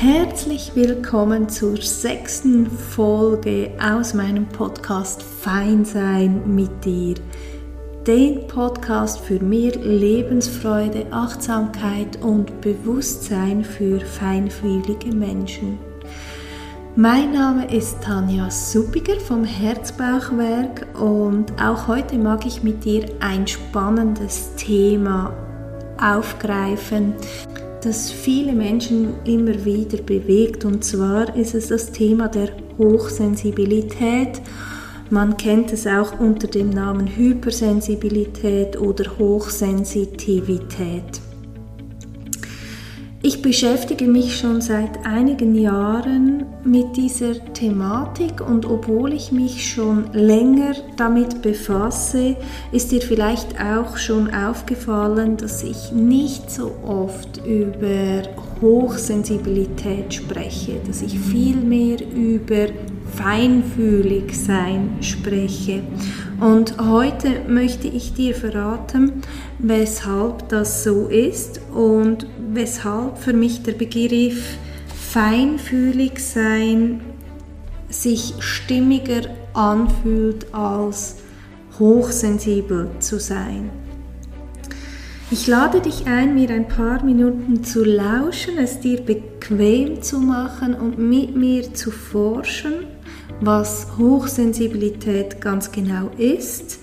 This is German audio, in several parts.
Herzlich willkommen zur sechsten Folge aus meinem Podcast Feinsein mit dir. Den Podcast für mehr Lebensfreude, Achtsamkeit und Bewusstsein für feinfühlige Menschen. Mein Name ist Tanja Suppiger vom Herzbauchwerk und auch heute mag ich mit dir ein spannendes Thema aufgreifen, das viele Menschen immer wieder bewegt. Und zwar ist es das Thema der Hochsensibilität. Man kennt es auch unter dem Namen Hypersensibilität oder Hochsensitivität. Ich beschäftige mich schon seit einigen Jahren mit dieser Thematik und obwohl ich mich schon länger damit befasse, ist dir vielleicht auch schon aufgefallen, dass ich nicht so oft über Hochsensibilität spreche, dass ich viel mehr über feinfühlig sein spreche. Und heute möchte ich dir verraten, weshalb das so ist und weshalb für mich der Begriff feinfühlig sein sich stimmiger anfühlt als hochsensibel zu sein. Ich lade dich ein, mir ein paar Minuten zu lauschen, es dir bequem zu machen und mit mir zu forschen was Hochsensibilität ganz genau ist,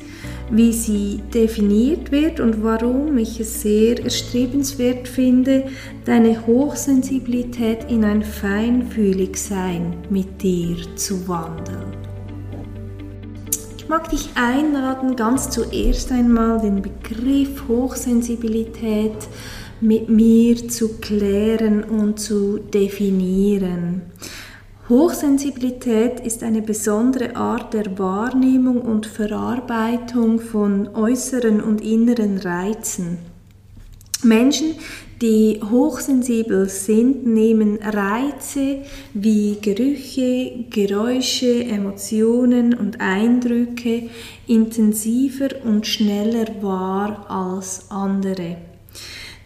wie sie definiert wird und warum ich es sehr erstrebenswert finde, deine Hochsensibilität in ein Feinfühligsein mit dir zu wandeln. Ich mag dich einladen, ganz zuerst einmal den Begriff Hochsensibilität mit mir zu klären und zu definieren. Hochsensibilität ist eine besondere Art der Wahrnehmung und Verarbeitung von äußeren und inneren Reizen. Menschen, die hochsensibel sind, nehmen Reize wie Gerüche, Geräusche, Emotionen und Eindrücke intensiver und schneller wahr als andere.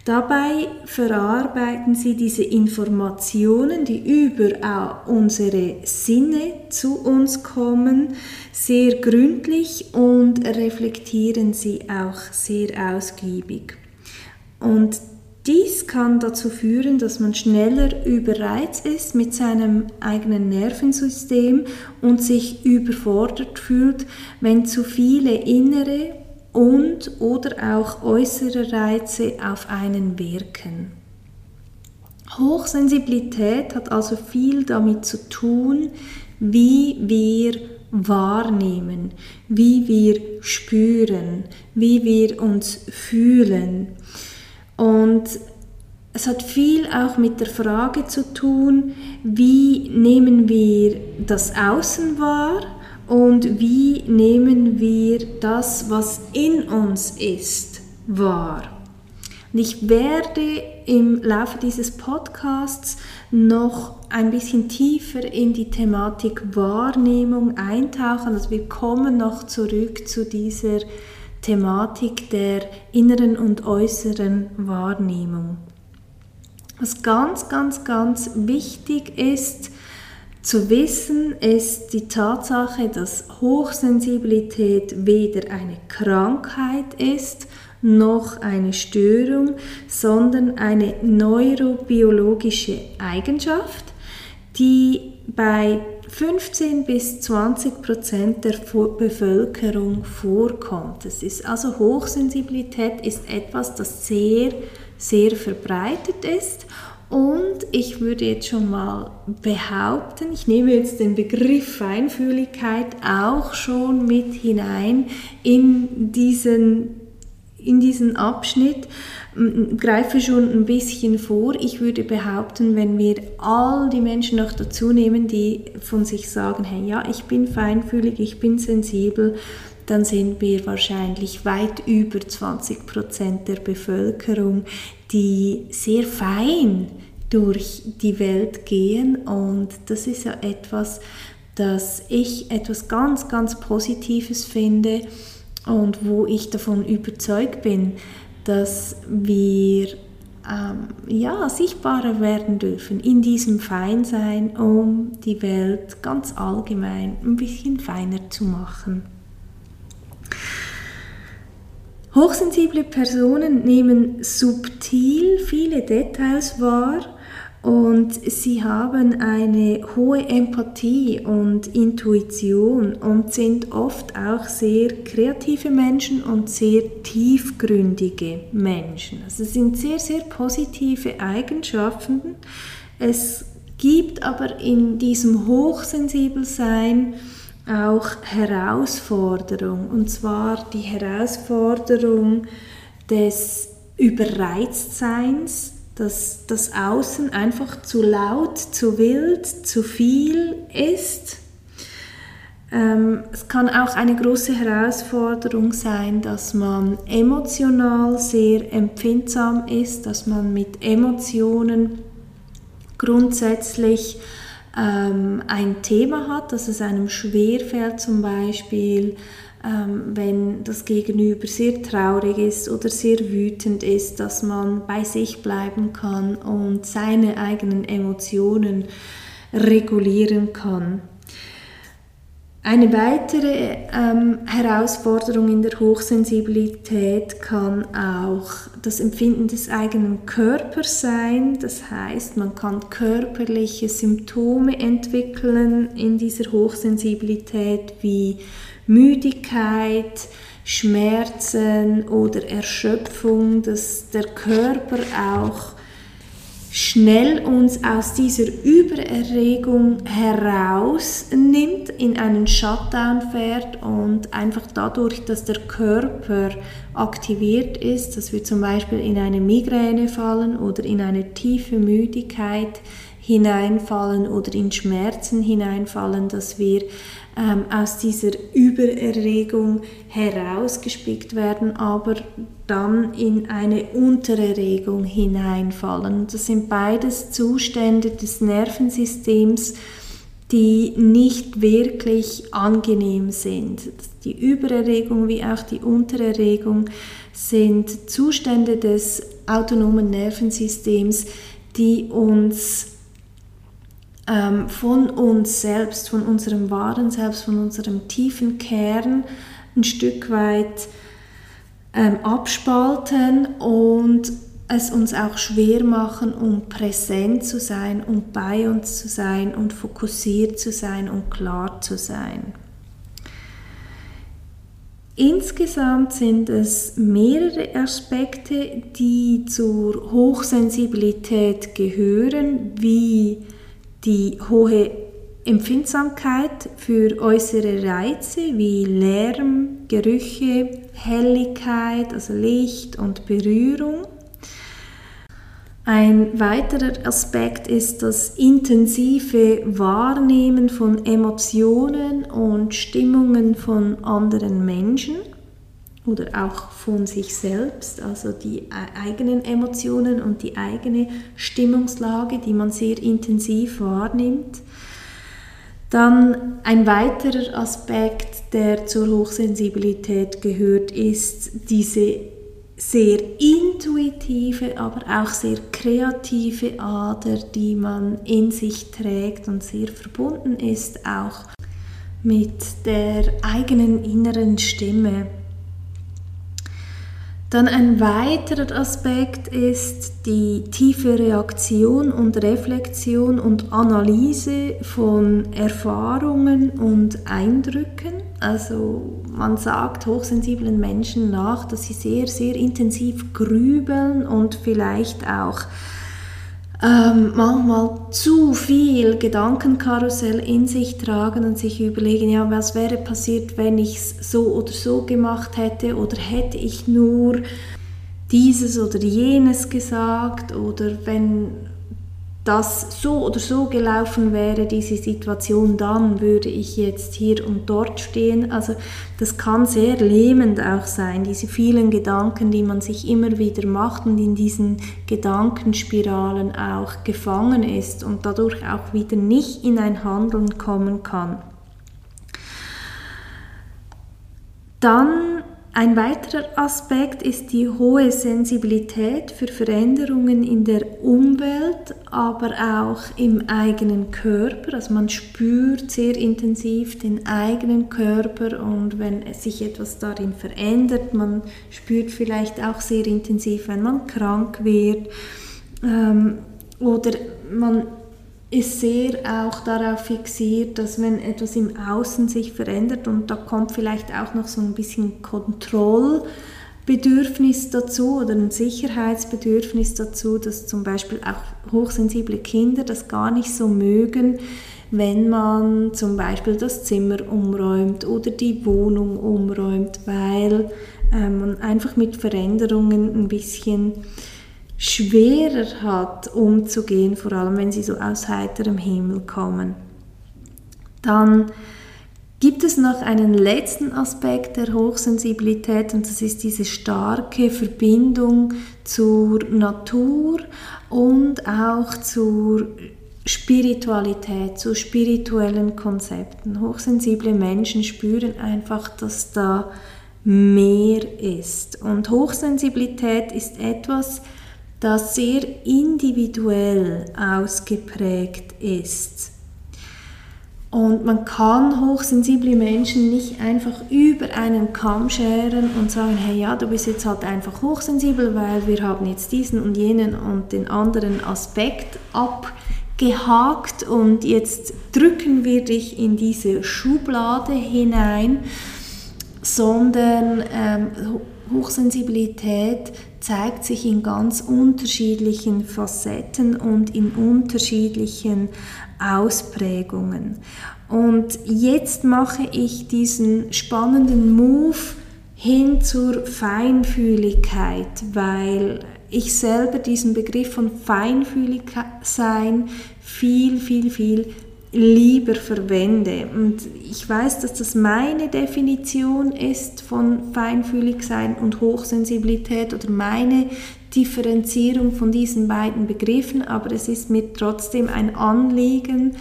Dabei verarbeiten sie diese Informationen, die über unsere Sinne zu uns kommen, sehr gründlich und reflektieren sie auch sehr ausgiebig. Und dies kann dazu führen, dass man schneller überreizt ist mit seinem eigenen Nervensystem und sich überfordert fühlt, wenn zu viele innere und oder auch äußere Reize auf einen wirken. Hochsensibilität hat also viel damit zu tun, wie wir wahrnehmen, wie wir spüren, wie wir uns fühlen. Und es hat viel auch mit der Frage zu tun, wie nehmen wir das Außen wahr und wie nehmen wir das, was in uns ist, wahr. Und ich werde im Laufe dieses Podcasts noch ein bisschen tiefer in die Thematik Wahrnehmung eintauchen. Also wir kommen noch zurück zu dieser Thematik der inneren und äußeren Wahrnehmung. Was ganz, ganz, ganz wichtig ist, zu wissen ist die Tatsache, dass Hochsensibilität weder eine Krankheit ist noch eine Störung, sondern eine neurobiologische Eigenschaft, die bei 15 bis 20 Prozent der Bevölkerung vorkommt. Das ist also Hochsensibilität ist etwas, das sehr, sehr verbreitet ist und ich würde jetzt schon mal behaupten, ich nehme jetzt den Begriff Feinfühligkeit auch schon mit hinein in diesen, in diesen Abschnitt, greife schon ein bisschen vor. Ich würde behaupten, wenn wir all die Menschen noch dazu nehmen, die von sich sagen, hey, ja, ich bin feinfühlig, ich bin sensibel, dann sind wir wahrscheinlich weit über 20 Prozent der Bevölkerung, die sehr fein durch die Welt gehen und das ist ja etwas, das ich etwas ganz, ganz Positives finde und wo ich davon überzeugt bin, dass wir ähm, ja, sichtbarer werden dürfen in diesem Feinsein, um die Welt ganz allgemein ein bisschen feiner zu machen. Hochsensible Personen nehmen subtil viele Details wahr und sie haben eine hohe Empathie und Intuition und sind oft auch sehr kreative Menschen und sehr tiefgründige Menschen. Also es sind sehr, sehr positive Eigenschaften. Es gibt aber in diesem Hochsensibelsein auch Herausforderung. Und zwar die Herausforderung des Überreiztseins, dass das Außen einfach zu laut, zu wild, zu viel ist. Ähm, es kann auch eine große Herausforderung sein, dass man emotional sehr empfindsam ist, dass man mit Emotionen grundsätzlich ähm, ein Thema hat, dass es einem schwerfällt, zum Beispiel ähm, wenn das Gegenüber sehr traurig ist oder sehr wütend ist, dass man bei sich bleiben kann und seine eigenen Emotionen regulieren kann. Eine weitere ähm, Herausforderung in der Hochsensibilität kann auch das Empfinden des eigenen Körpers sein. Das heißt, man kann körperliche Symptome entwickeln in dieser Hochsensibilität wie Müdigkeit, Schmerzen oder Erschöpfung, dass der Körper auch schnell uns aus dieser Übererregung herausnimmt, in einen Shutdown fährt und einfach dadurch, dass der Körper aktiviert ist, dass wir zum Beispiel in eine Migräne fallen oder in eine tiefe Müdigkeit hineinfallen oder in Schmerzen hineinfallen, dass wir ähm, aus dieser Übererregung herausgespickt werden, aber dann in eine Untererregung hineinfallen. Das sind beides Zustände des Nervensystems, die nicht wirklich angenehm sind. Die Übererregung wie auch die Untererregung sind Zustände des autonomen Nervensystems, die uns ähm, von uns selbst, von unserem wahren Selbst, von unserem tiefen Kern ein Stück weit ähm, abspalten und es uns auch schwer machen, um präsent zu sein, um bei uns zu sein und fokussiert zu sein und klar zu sein. Insgesamt sind es mehrere Aspekte, die zur Hochsensibilität gehören, wie die hohe Empfindsamkeit für äußere Reize wie Lärm, Gerüche, Helligkeit, also Licht und Berührung. Ein weiterer Aspekt ist das intensive Wahrnehmen von Emotionen und Stimmungen von anderen Menschen oder auch von sich selbst, also die eigenen Emotionen und die eigene Stimmungslage, die man sehr intensiv wahrnimmt. Dann ein weiterer Aspekt, der zur Hochsensibilität gehört, ist diese sehr intuitive, aber auch sehr kreative Ader, die man in sich trägt und sehr verbunden ist auch mit der eigenen inneren Stimme. Dann ein weiterer Aspekt ist die tiefe Reaktion und Reflexion und Analyse von Erfahrungen und Eindrücken. Also man sagt hochsensiblen Menschen nach, dass sie sehr, sehr intensiv grübeln und vielleicht auch ähm, manchmal zu viel Gedankenkarussell in sich tragen und sich überlegen, ja, was wäre passiert, wenn ich es so oder so gemacht hätte oder hätte ich nur dieses oder jenes gesagt oder wenn das so oder so gelaufen wäre, diese Situation, dann würde ich jetzt hier und dort stehen. Also das kann sehr lähmend auch sein, diese vielen Gedanken, die man sich immer wieder macht und in diesen Gedankenspiralen auch gefangen ist und dadurch auch wieder nicht in ein Handeln kommen kann. Dann ein weiterer Aspekt ist die hohe Sensibilität für Veränderungen in der Umwelt, aber auch im eigenen Körper. Also man spürt sehr intensiv den eigenen Körper und wenn sich etwas darin verändert, man spürt vielleicht auch sehr intensiv, wenn man krank wird ähm, oder man ist sehr auch darauf fixiert, dass wenn etwas im Außen sich verändert und da kommt vielleicht auch noch so ein bisschen Kontrollbedürfnis dazu oder ein Sicherheitsbedürfnis dazu, dass zum Beispiel auch hochsensible Kinder das gar nicht so mögen, wenn man zum Beispiel das Zimmer umräumt oder die Wohnung umräumt, weil äh, man einfach mit Veränderungen ein bisschen schwerer hat, umzugehen, vor allem wenn sie so aus heiterem Himmel kommen. Dann gibt es noch einen letzten Aspekt der Hochsensibilität und das ist diese starke Verbindung zur Natur und auch zur Spiritualität, zu spirituellen Konzepten. Hochsensible Menschen spüren einfach, dass da mehr ist. Und Hochsensibilität ist etwas, das sehr individuell ausgeprägt ist. Und man kann hochsensible Menschen nicht einfach über einen Kamm scheren und sagen, hey ja, du bist jetzt halt einfach hochsensibel, weil wir haben jetzt diesen und jenen und den anderen Aspekt abgehakt und jetzt drücken wir dich in diese Schublade hinein, sondern ähm, Hochsensibilität zeigt sich in ganz unterschiedlichen Facetten und in unterschiedlichen Ausprägungen. Und jetzt mache ich diesen spannenden Move hin zur Feinfühligkeit, weil ich selber diesen Begriff von feinfühlig sein viel, viel, viel lieber verwende. Und ich weiß, dass das meine Definition ist von feinfühlig sein und Hochsensibilität oder meine Differenzierung von diesen beiden Begriffen, aber es ist mir trotzdem ein Anliegen,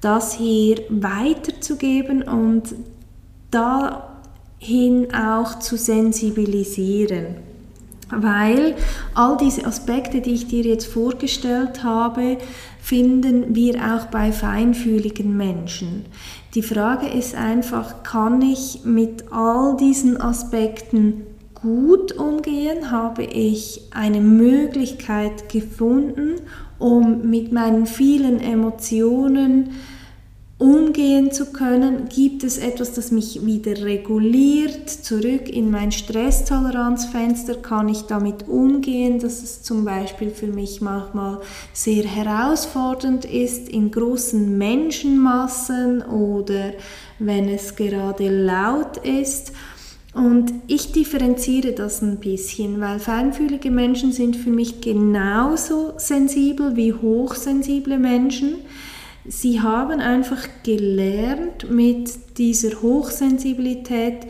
das hier weiterzugeben und dahin auch zu sensibilisieren. Weil all diese Aspekte, die ich dir jetzt vorgestellt habe, finden wir auch bei feinfühligen Menschen. Die Frage ist einfach, kann ich mit all diesen Aspekten gut umgehen? Habe ich eine Möglichkeit gefunden, um mit meinen vielen Emotionen umgehen zu können, gibt es etwas, das mich wieder reguliert, zurück in mein Stresstoleranzfenster, kann ich damit umgehen, dass es zum Beispiel für mich manchmal sehr herausfordernd ist in großen Menschenmassen oder wenn es gerade laut ist. Und ich differenziere das ein bisschen, weil feinfühlige Menschen sind für mich genauso sensibel wie hochsensible Menschen. Sie haben einfach gelernt, mit dieser Hochsensibilität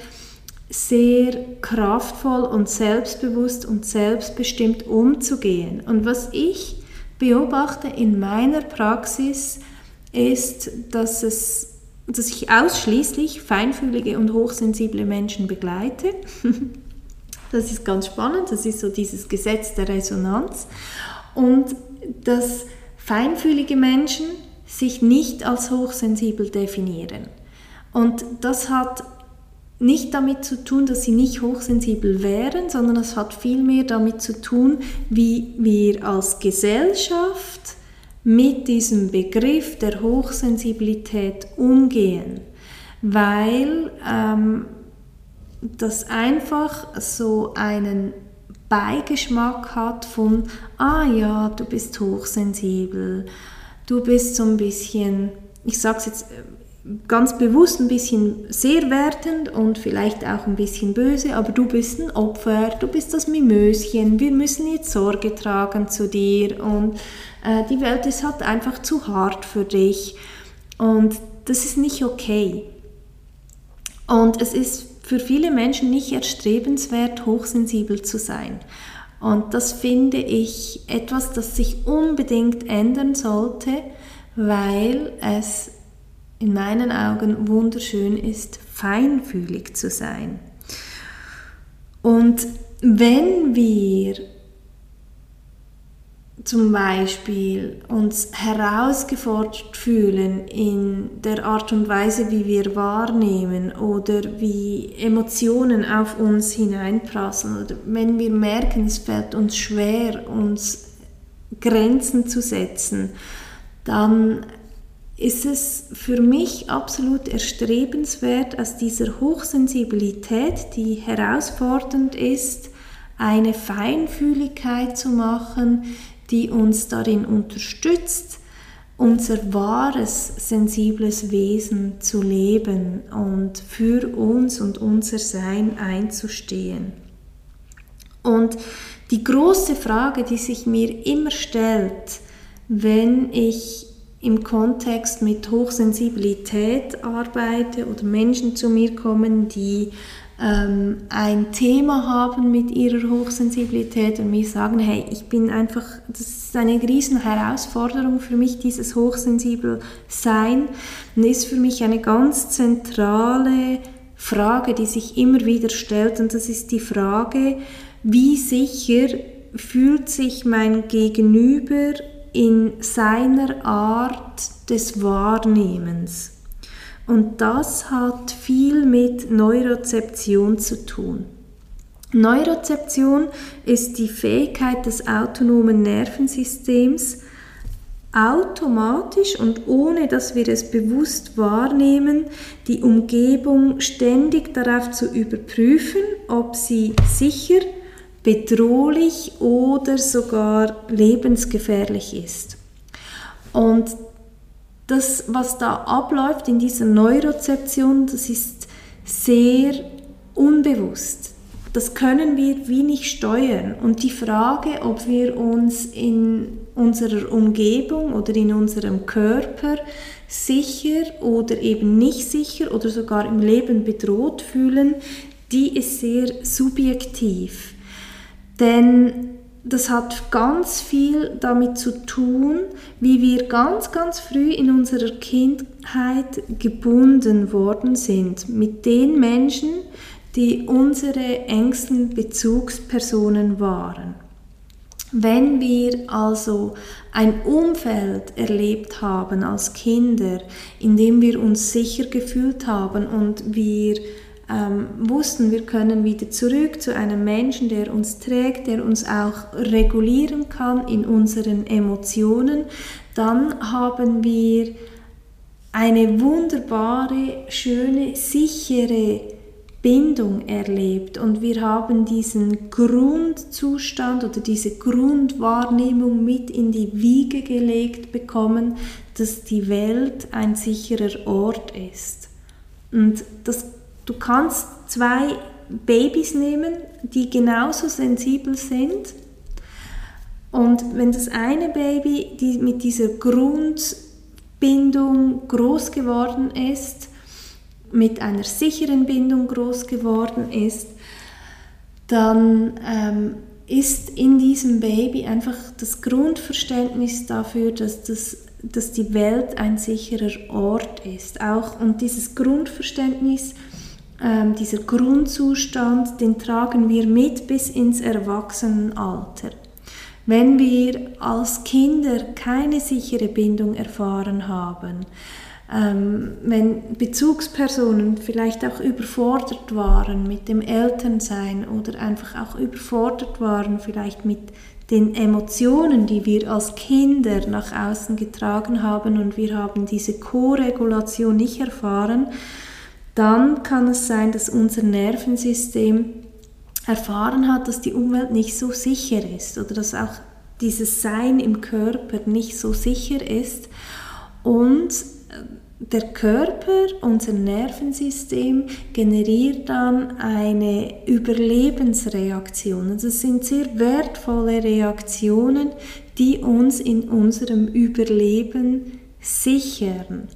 sehr kraftvoll und selbstbewusst und selbstbestimmt umzugehen. Und was ich beobachte in meiner Praxis ist, dass, es, dass ich ausschließlich feinfühlige und hochsensible Menschen begleite. Das ist ganz spannend, das ist so dieses Gesetz der Resonanz. Und dass feinfühlige Menschen sich nicht als hochsensibel definieren. Und das hat nicht damit zu tun, dass sie nicht hochsensibel wären, sondern es hat vielmehr damit zu tun, wie wir als Gesellschaft mit diesem Begriff der Hochsensibilität umgehen, weil ähm, das einfach so einen Beigeschmack hat von, ah ja, du bist hochsensibel, du bist so ein bisschen, ich sage es jetzt äh, ganz bewusst ein bisschen sehr wertend und vielleicht auch ein bisschen böse, aber du bist ein Opfer, du bist das Mimöschen, wir müssen jetzt Sorge tragen zu dir und äh, die Welt ist halt einfach zu hart für dich und das ist nicht okay. Und es ist für viele Menschen nicht erstrebenswert, hochsensibel zu sein. Und das finde ich etwas, das sich unbedingt ändern sollte, weil es in meinen Augen wunderschön ist, feinfühlig zu sein. Und wenn wir zum Beispiel uns herausgefordert fühlen in der Art und Weise, wie wir wahrnehmen oder wie Emotionen auf uns hineinprasseln oder wenn wir merken, es fällt uns schwer, uns Grenzen zu setzen, dann ist es für mich absolut erstrebenswert, aus dieser Hochsensibilität, die herausfordernd ist, eine Feinfühligkeit zu machen, die uns darin unterstützt, unser wahres, sensibles Wesen zu leben und für uns und unser Sein einzustehen. Und die große Frage, die sich mir immer stellt, wenn ich im Kontext mit Hochsensibilität arbeite oder Menschen zu mir kommen, die ähm, ein Thema haben mit ihrer Hochsensibilität und mir sagen, hey, ich bin einfach, das ist eine riesen Herausforderung für mich, dieses hochsensibel Sein, und ist für mich eine ganz zentrale Frage, die sich immer wieder stellt und das ist die Frage, wie sicher fühlt sich mein Gegenüber in seiner Art des Wahrnehmens. Und das hat viel mit Neurozeption zu tun. Neurozeption ist die Fähigkeit des autonomen Nervensystems, automatisch und ohne dass wir es bewusst wahrnehmen, die Umgebung ständig darauf zu überprüfen, ob sie sicher, bedrohlich oder sogar lebensgefährlich ist. Und das, was da abläuft in dieser Neurozeption, das ist sehr unbewusst. Das können wir wie nicht steuern. Und die Frage, ob wir uns in unserer Umgebung oder in unserem Körper sicher oder eben nicht sicher oder sogar im Leben bedroht fühlen, die ist sehr subjektiv. Denn das hat ganz viel damit zu tun, wie wir ganz, ganz früh in unserer Kindheit gebunden worden sind mit den Menschen, die unsere engsten Bezugspersonen waren. Wenn wir also ein Umfeld erlebt haben als Kinder, in dem wir uns sicher gefühlt haben und wir ähm, wussten, wir können wieder zurück zu einem Menschen, der uns trägt, der uns auch regulieren kann in unseren Emotionen, dann haben wir eine wunderbare, schöne, sichere Bindung erlebt und wir haben diesen Grundzustand oder diese Grundwahrnehmung mit in die Wiege gelegt bekommen, dass die Welt ein sicherer Ort ist. Und das Du kannst zwei Babys nehmen, die genauso sensibel sind. Und wenn das eine Baby die mit dieser Grundbindung groß geworden ist, mit einer sicheren Bindung groß geworden ist, dann ähm, ist in diesem Baby einfach das Grundverständnis dafür, dass, das, dass die Welt ein sicherer Ort ist. Auch, und dieses Grundverständnis ähm, dieser Grundzustand, den tragen wir mit bis ins Erwachsenenalter. Wenn wir als Kinder keine sichere Bindung erfahren haben, ähm, wenn Bezugspersonen vielleicht auch überfordert waren mit dem Elternsein oder einfach auch überfordert waren vielleicht mit den Emotionen, die wir als Kinder nach außen getragen haben und wir haben diese Co-Regulation nicht erfahren, dann kann es sein, dass unser Nervensystem erfahren hat, dass die Umwelt nicht so sicher ist oder dass auch dieses Sein im Körper nicht so sicher ist und äh, der Körper, unser Nervensystem generiert dann eine Überlebensreaktion. Also es sind sehr wertvolle Reaktionen, die uns in unserem Überleben sichern.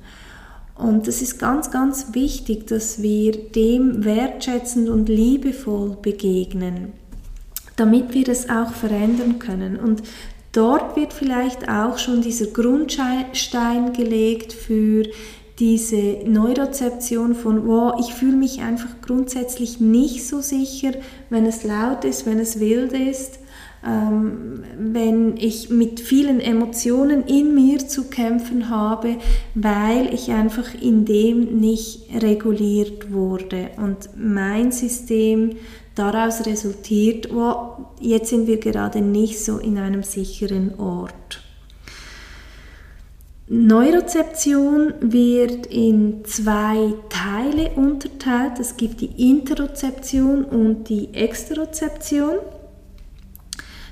Und es ist ganz, ganz wichtig, dass wir dem wertschätzend und liebevoll begegnen, damit wir es auch verändern können. Und dort wird vielleicht auch schon dieser Grundstein gelegt für diese Neurozeption von, wow, ich fühle mich einfach grundsätzlich nicht so sicher, wenn es laut ist, wenn es wild ist, ähm, wenn ich mit vielen Emotionen in mir zu kämpfen habe, weil ich einfach in dem nicht reguliert wurde und mein System daraus resultiert, wow, jetzt sind wir gerade nicht so in einem sicheren Ort. Neurozeption wird in zwei Teile unterteilt. Es gibt die Interozeption und die Exterozeption.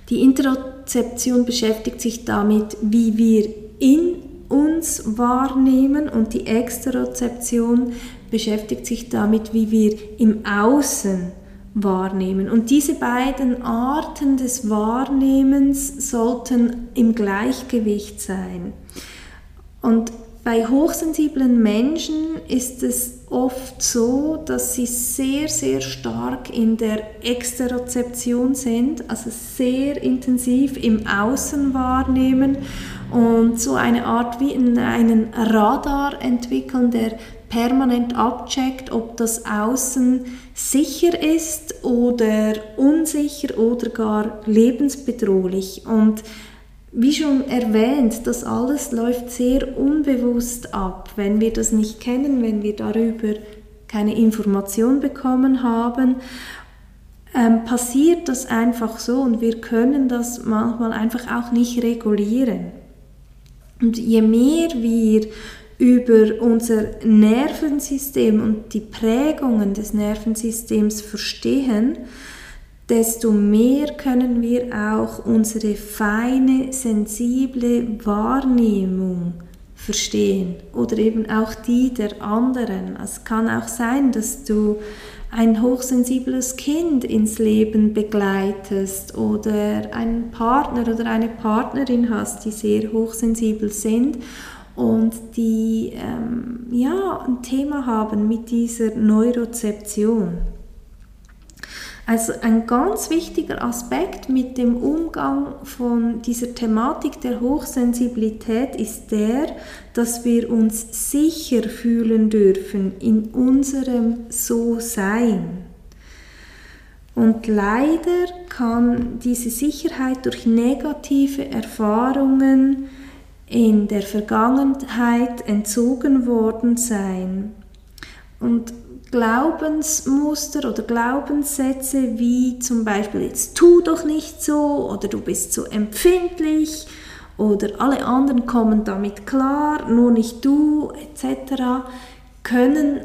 Die Interozeption beschäftigt sich damit, wie wir in uns wahrnehmen und die Exterozeption beschäftigt sich damit, wie wir im Außen wahrnehmen. Und diese beiden Arten des Wahrnehmens sollten im Gleichgewicht sein. Und bei hochsensiblen Menschen ist es oft so, dass sie sehr, sehr stark in der Exterozeption sind, also sehr intensiv im Außen wahrnehmen und so eine Art wie einen Radar entwickeln, der permanent abcheckt, ob das Außen sicher ist oder unsicher oder gar lebensbedrohlich. Und wie schon erwähnt, das alles läuft sehr unbewusst ab. Wenn wir das nicht kennen, wenn wir darüber keine Information bekommen haben, ähm, passiert das einfach so und wir können das manchmal einfach auch nicht regulieren. Und je mehr wir über unser Nervensystem und die Prägungen des Nervensystems verstehen, desto mehr können wir auch unsere feine, sensible Wahrnehmung verstehen oder eben auch die der anderen. Es kann auch sein, dass du ein hochsensibles Kind ins Leben begleitest oder einen Partner oder eine Partnerin hast, die sehr hochsensibel sind und die ähm, ja, ein Thema haben mit dieser Neurozeption. Also ein ganz wichtiger Aspekt mit dem Umgang von dieser Thematik der Hochsensibilität ist der, dass wir uns sicher fühlen dürfen in unserem So-Sein. Und leider kann diese Sicherheit durch negative Erfahrungen in der Vergangenheit entzogen worden sein. Und Glaubensmuster oder Glaubenssätze wie zum Beispiel jetzt tu doch nicht so oder du bist so empfindlich oder alle anderen kommen damit klar, nur nicht du etc., können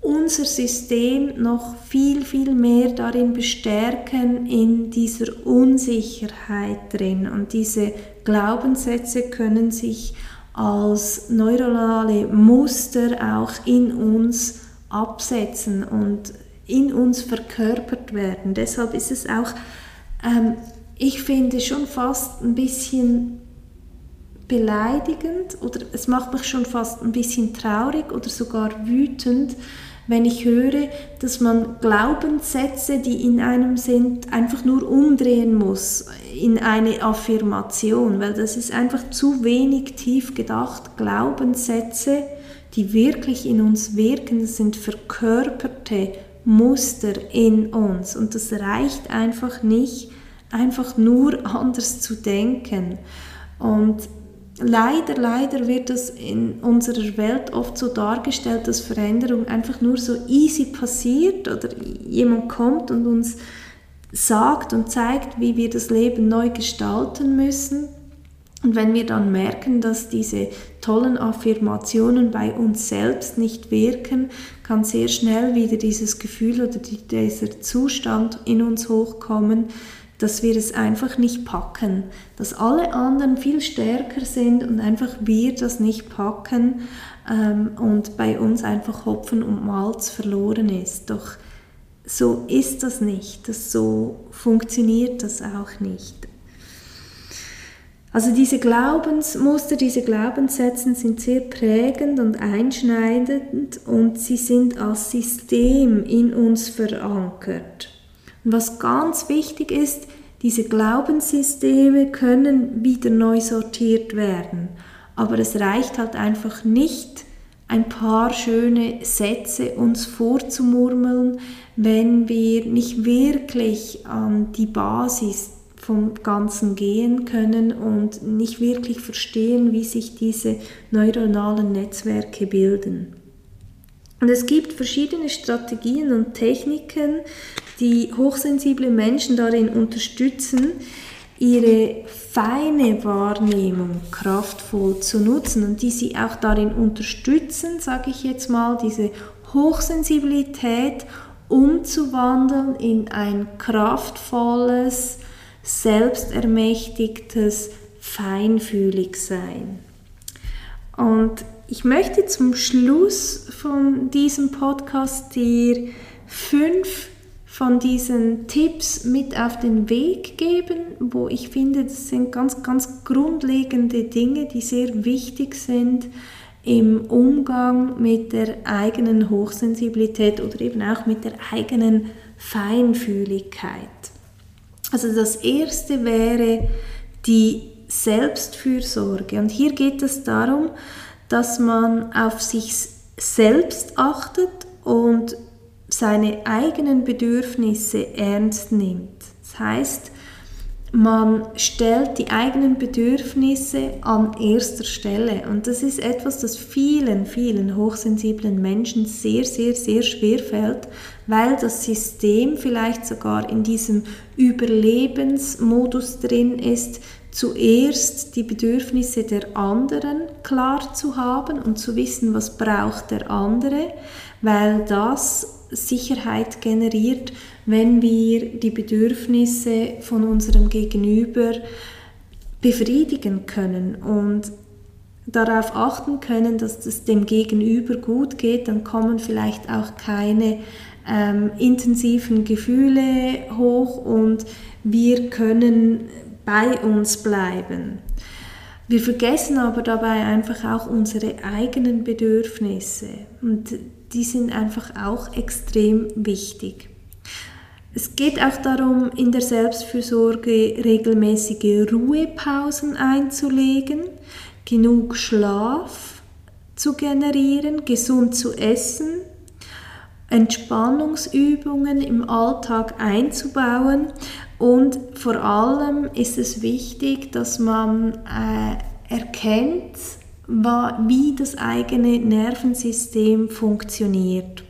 unser System noch viel, viel mehr darin bestärken, in dieser Unsicherheit drin. Und diese Glaubenssätze können sich als neuronale Muster auch in uns absetzen und in uns verkörpert werden. Deshalb ist es auch, ähm, ich finde schon fast ein bisschen beleidigend oder es macht mich schon fast ein bisschen traurig oder sogar wütend, wenn ich höre, dass man Glaubenssätze, die in einem sind, einfach nur umdrehen muss in eine Affirmation, weil das ist einfach zu wenig tief gedacht. Glaubenssätze die wirklich in uns wirken, das sind verkörperte Muster in uns. Und das reicht einfach nicht, einfach nur anders zu denken. Und leider, leider wird das in unserer Welt oft so dargestellt, dass Veränderung einfach nur so easy passiert oder jemand kommt und uns sagt und zeigt, wie wir das Leben neu gestalten müssen. Und wenn wir dann merken, dass diese tollen Affirmationen bei uns selbst nicht wirken, kann sehr schnell wieder dieses Gefühl oder dieser Zustand in uns hochkommen, dass wir es einfach nicht packen, dass alle anderen viel stärker sind und einfach wir das nicht packen ähm, und bei uns einfach Hopfen und Malz verloren ist. Doch so ist das nicht, das so funktioniert das auch nicht. Also diese Glaubensmuster, diese Glaubenssätze sind sehr prägend und einschneidend und sie sind als System in uns verankert. Und was ganz wichtig ist, diese Glaubenssysteme können wieder neu sortiert werden. Aber es reicht halt einfach nicht, ein paar schöne Sätze uns vorzumurmeln, wenn wir nicht wirklich an die Basis vom Ganzen gehen können und nicht wirklich verstehen, wie sich diese neuronalen Netzwerke bilden. Und es gibt verschiedene Strategien und Techniken, die hochsensible Menschen darin unterstützen, ihre feine Wahrnehmung kraftvoll zu nutzen und die sie auch darin unterstützen, sage ich jetzt mal, diese Hochsensibilität umzuwandeln in ein kraftvolles, selbstermächtigtes Feinfühligsein. Und ich möchte zum Schluss von diesem Podcast dir fünf von diesen Tipps mit auf den Weg geben, wo ich finde, das sind ganz, ganz grundlegende Dinge, die sehr wichtig sind im Umgang mit der eigenen Hochsensibilität oder eben auch mit der eigenen Feinfühligkeit. Also das erste wäre die Selbstfürsorge. Und hier geht es darum, dass man auf sich selbst achtet und seine eigenen Bedürfnisse ernst nimmt. Das heißt, man stellt die eigenen Bedürfnisse an erster Stelle. Und das ist etwas, das vielen, vielen hochsensiblen Menschen sehr, sehr, sehr schwer fällt, weil das System vielleicht sogar in diesem Überlebensmodus drin ist, zuerst die Bedürfnisse der anderen klar zu haben und zu wissen, was braucht der andere, weil das Sicherheit generiert, wenn wir die Bedürfnisse von unserem Gegenüber befriedigen können und darauf achten können, dass es dem Gegenüber gut geht, dann kommen vielleicht auch keine ähm, intensiven Gefühle hoch und wir können bei uns bleiben. Wir vergessen aber dabei einfach auch unsere eigenen Bedürfnisse und die sind einfach auch extrem wichtig. Es geht auch darum, in der Selbstfürsorge regelmäßige Ruhepausen einzulegen, genug Schlaf zu generieren, gesund zu essen, Entspannungsübungen im Alltag einzubauen und vor allem ist es wichtig, dass man äh, erkennt, wie das eigene Nervensystem funktioniert.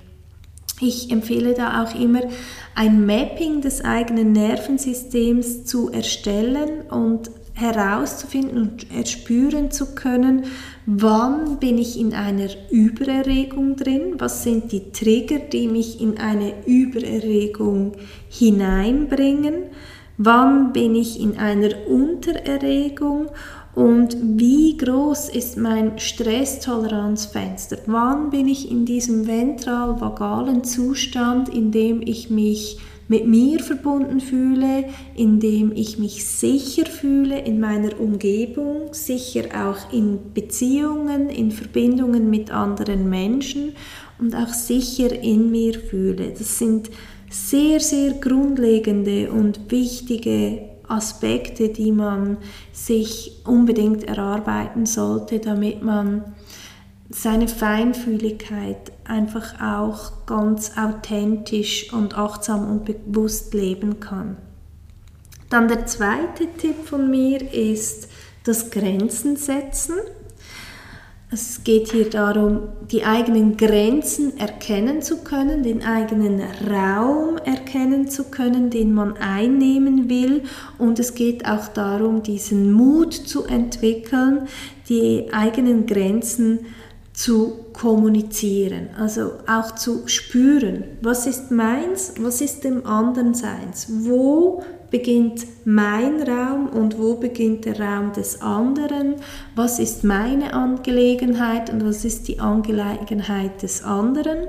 Ich empfehle da auch immer ein Mapping des eigenen Nervensystems zu erstellen und herauszufinden und erspüren zu können, wann bin ich in einer Übererregung drin, was sind die Trigger, die mich in eine Übererregung hineinbringen, wann bin ich in einer Untererregung und wie groß ist mein Stresstoleranzfenster? Wann bin ich in diesem ventral-vagalen Zustand, in dem ich mich mit mir verbunden fühle, in dem ich mich sicher fühle in meiner Umgebung, sicher auch in Beziehungen, in Verbindungen mit anderen Menschen und auch sicher in mir fühle. Das sind sehr, sehr grundlegende und wichtige Aspekte, die man sich unbedingt erarbeiten sollte, damit man seine Feinfühligkeit einfach auch ganz authentisch und achtsam und bewusst leben kann. Dann der zweite Tipp von mir ist das Grenzen setzen. Es geht hier darum, die eigenen Grenzen erkennen zu können, den eigenen Raum erkennen zu können, den man einnehmen will. Und es geht auch darum, diesen Mut zu entwickeln, die eigenen Grenzen zu kommunizieren, also auch zu spüren, was ist meins, was ist dem anderen seins, wo beginnt mein Raum und wo beginnt der Raum des anderen, was ist meine Angelegenheit und was ist die Angelegenheit des anderen,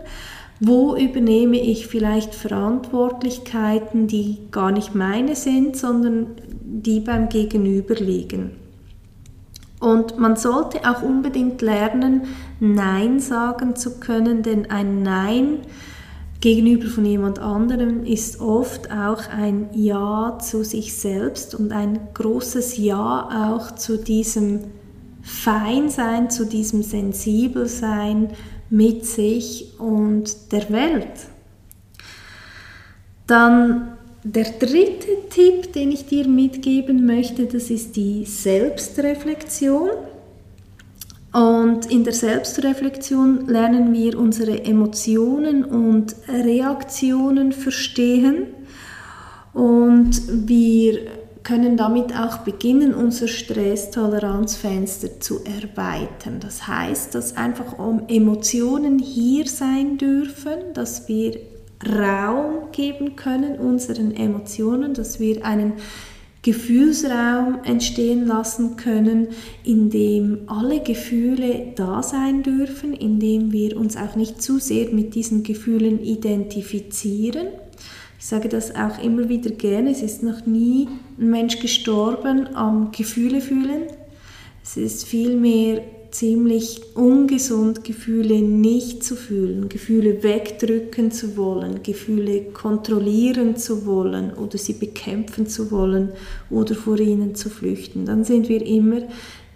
wo übernehme ich vielleicht Verantwortlichkeiten, die gar nicht meine sind, sondern die beim Gegenüber liegen. Und man sollte auch unbedingt lernen, Nein sagen zu können, denn ein Nein gegenüber von jemand anderem ist oft auch ein Ja zu sich selbst und ein großes Ja auch zu diesem Feinsein, zu diesem Sensibelsein mit sich und der Welt. Dann der dritte Tipp, den ich dir mitgeben möchte, das ist die Selbstreflexion. Und in der Selbstreflexion lernen wir unsere Emotionen und Reaktionen verstehen und wir können damit auch beginnen, unser Stresstoleranzfenster zu erweitern. Das heißt, dass einfach Emotionen hier sein dürfen, dass wir Raum geben können unseren Emotionen, dass wir einen Gefühlsraum entstehen lassen können, in dem alle Gefühle da sein dürfen, in dem wir uns auch nicht zu sehr mit diesen Gefühlen identifizieren. Ich sage das auch immer wieder gerne, es ist noch nie ein Mensch gestorben am Gefühle fühlen. Es ist vielmehr ziemlich ungesund, Gefühle nicht zu fühlen, Gefühle wegdrücken zu wollen, Gefühle kontrollieren zu wollen oder sie bekämpfen zu wollen oder vor ihnen zu flüchten. Dann sind wir immer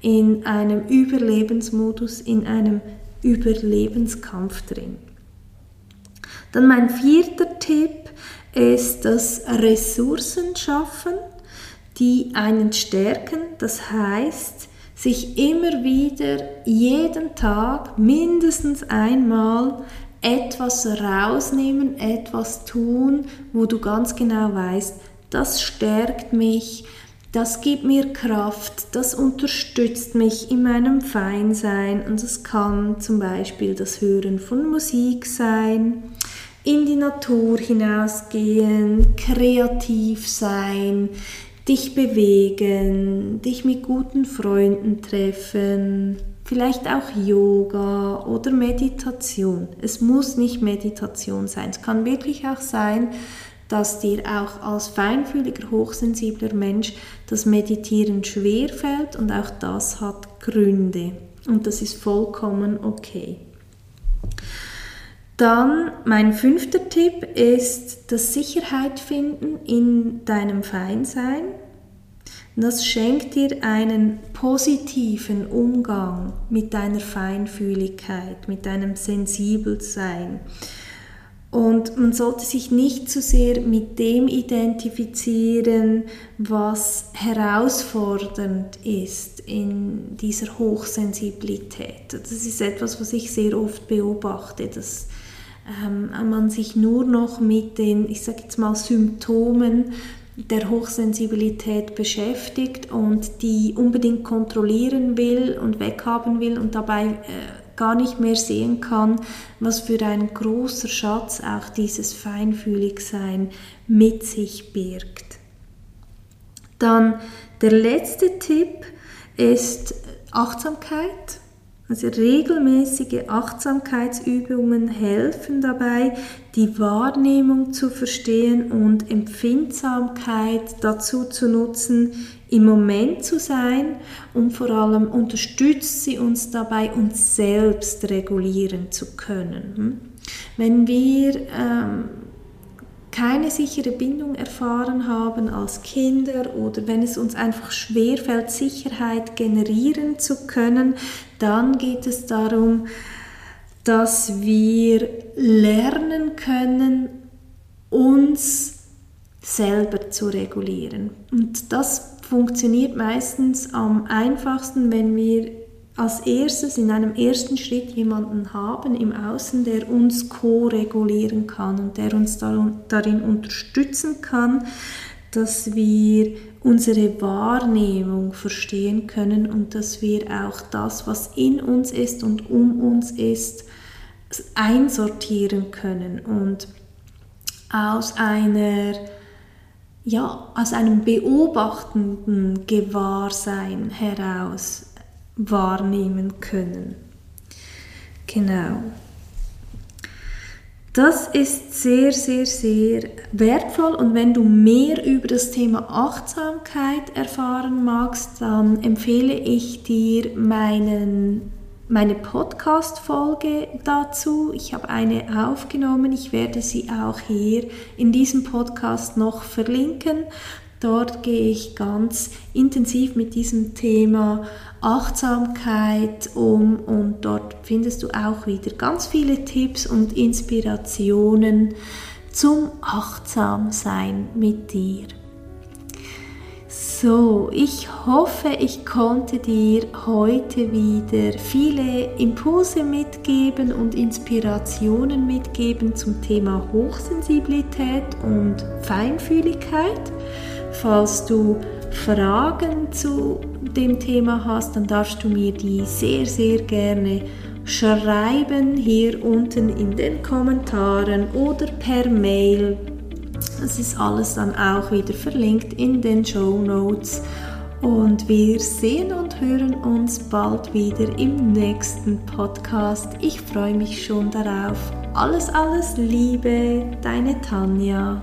in einem Überlebensmodus, in einem Überlebenskampf drin. Dann mein vierter Tipp ist das Ressourcen schaffen, die einen stärken. Das heißt, sich immer wieder jeden Tag mindestens einmal etwas rausnehmen, etwas tun, wo du ganz genau weißt, das stärkt mich, das gibt mir Kraft, das unterstützt mich in meinem Feinsein. Und es kann zum Beispiel das Hören von Musik sein, in die Natur hinausgehen, kreativ sein, dich bewegen, dich mit guten Freunden treffen, vielleicht auch Yoga oder Meditation. Es muss nicht Meditation sein. Es kann wirklich auch sein, dass dir auch als feinfühliger, hochsensibler Mensch das Meditieren schwer fällt und auch das hat Gründe. Und das ist vollkommen okay. Dann mein fünfter Tipp ist das Sicherheit finden in deinem Feinsein. Das schenkt dir einen positiven Umgang mit deiner Feinfühligkeit, mit deinem Sensibelsein. Und man sollte sich nicht zu sehr mit dem identifizieren, was herausfordernd ist in dieser Hochsensibilität. Das ist etwas, was ich sehr oft beobachte, dass ähm, man sich nur noch mit den, ich sage jetzt mal, Symptomen der Hochsensibilität beschäftigt und die unbedingt kontrollieren will und weghaben will und dabei äh, gar nicht mehr sehen kann, was für ein großer Schatz auch dieses Feinfühligsein mit sich birgt. Dann der letzte Tipp ist Achtsamkeit. Also regelmäßige Achtsamkeitsübungen helfen dabei, die Wahrnehmung zu verstehen und Empfindsamkeit dazu zu nutzen, im Moment zu sein und vor allem unterstützt sie uns dabei, uns selbst regulieren zu können. Hm? Wenn wir ähm, keine sichere Bindung erfahren haben als Kinder oder wenn es uns einfach schwerfällt, Sicherheit generieren zu können, dann geht es darum, dass wir lernen können, uns selber zu regulieren. Und das funktioniert meistens am einfachsten, wenn wir als erstes in einem ersten Schritt jemanden haben im Außen, der uns co-regulieren kann und der uns darin unterstützen kann, dass wir unsere Wahrnehmung verstehen können und dass wir auch das, was in uns ist und um uns ist, einsortieren können und aus einer ja, aus einem beobachtenden Gewahrsein heraus wahrnehmen können. Genau. Das ist sehr, sehr, sehr wertvoll und wenn du mehr über das Thema Achtsamkeit erfahren magst, dann empfehle ich dir meinen, meine Podcast-Folge dazu. Ich habe eine aufgenommen, ich werde sie auch hier in diesem Podcast noch verlinken. Dort gehe ich ganz intensiv mit diesem Thema Achtsamkeit um und dort findest du auch wieder ganz viele Tipps und Inspirationen zum Achtsamsein mit dir. So, ich hoffe, ich konnte dir heute wieder viele Impulse mitgeben und Inspirationen mitgeben zum Thema Hochsensibilität und Feinfühligkeit. Falls du Fragen zu dem Thema hast, dann darfst du mir die sehr, sehr gerne schreiben hier unten in den Kommentaren oder per Mail. Das ist alles dann auch wieder verlinkt in den Show Notes. Und wir sehen und hören uns bald wieder im nächsten Podcast. Ich freue mich schon darauf. Alles, alles Liebe, deine Tanja.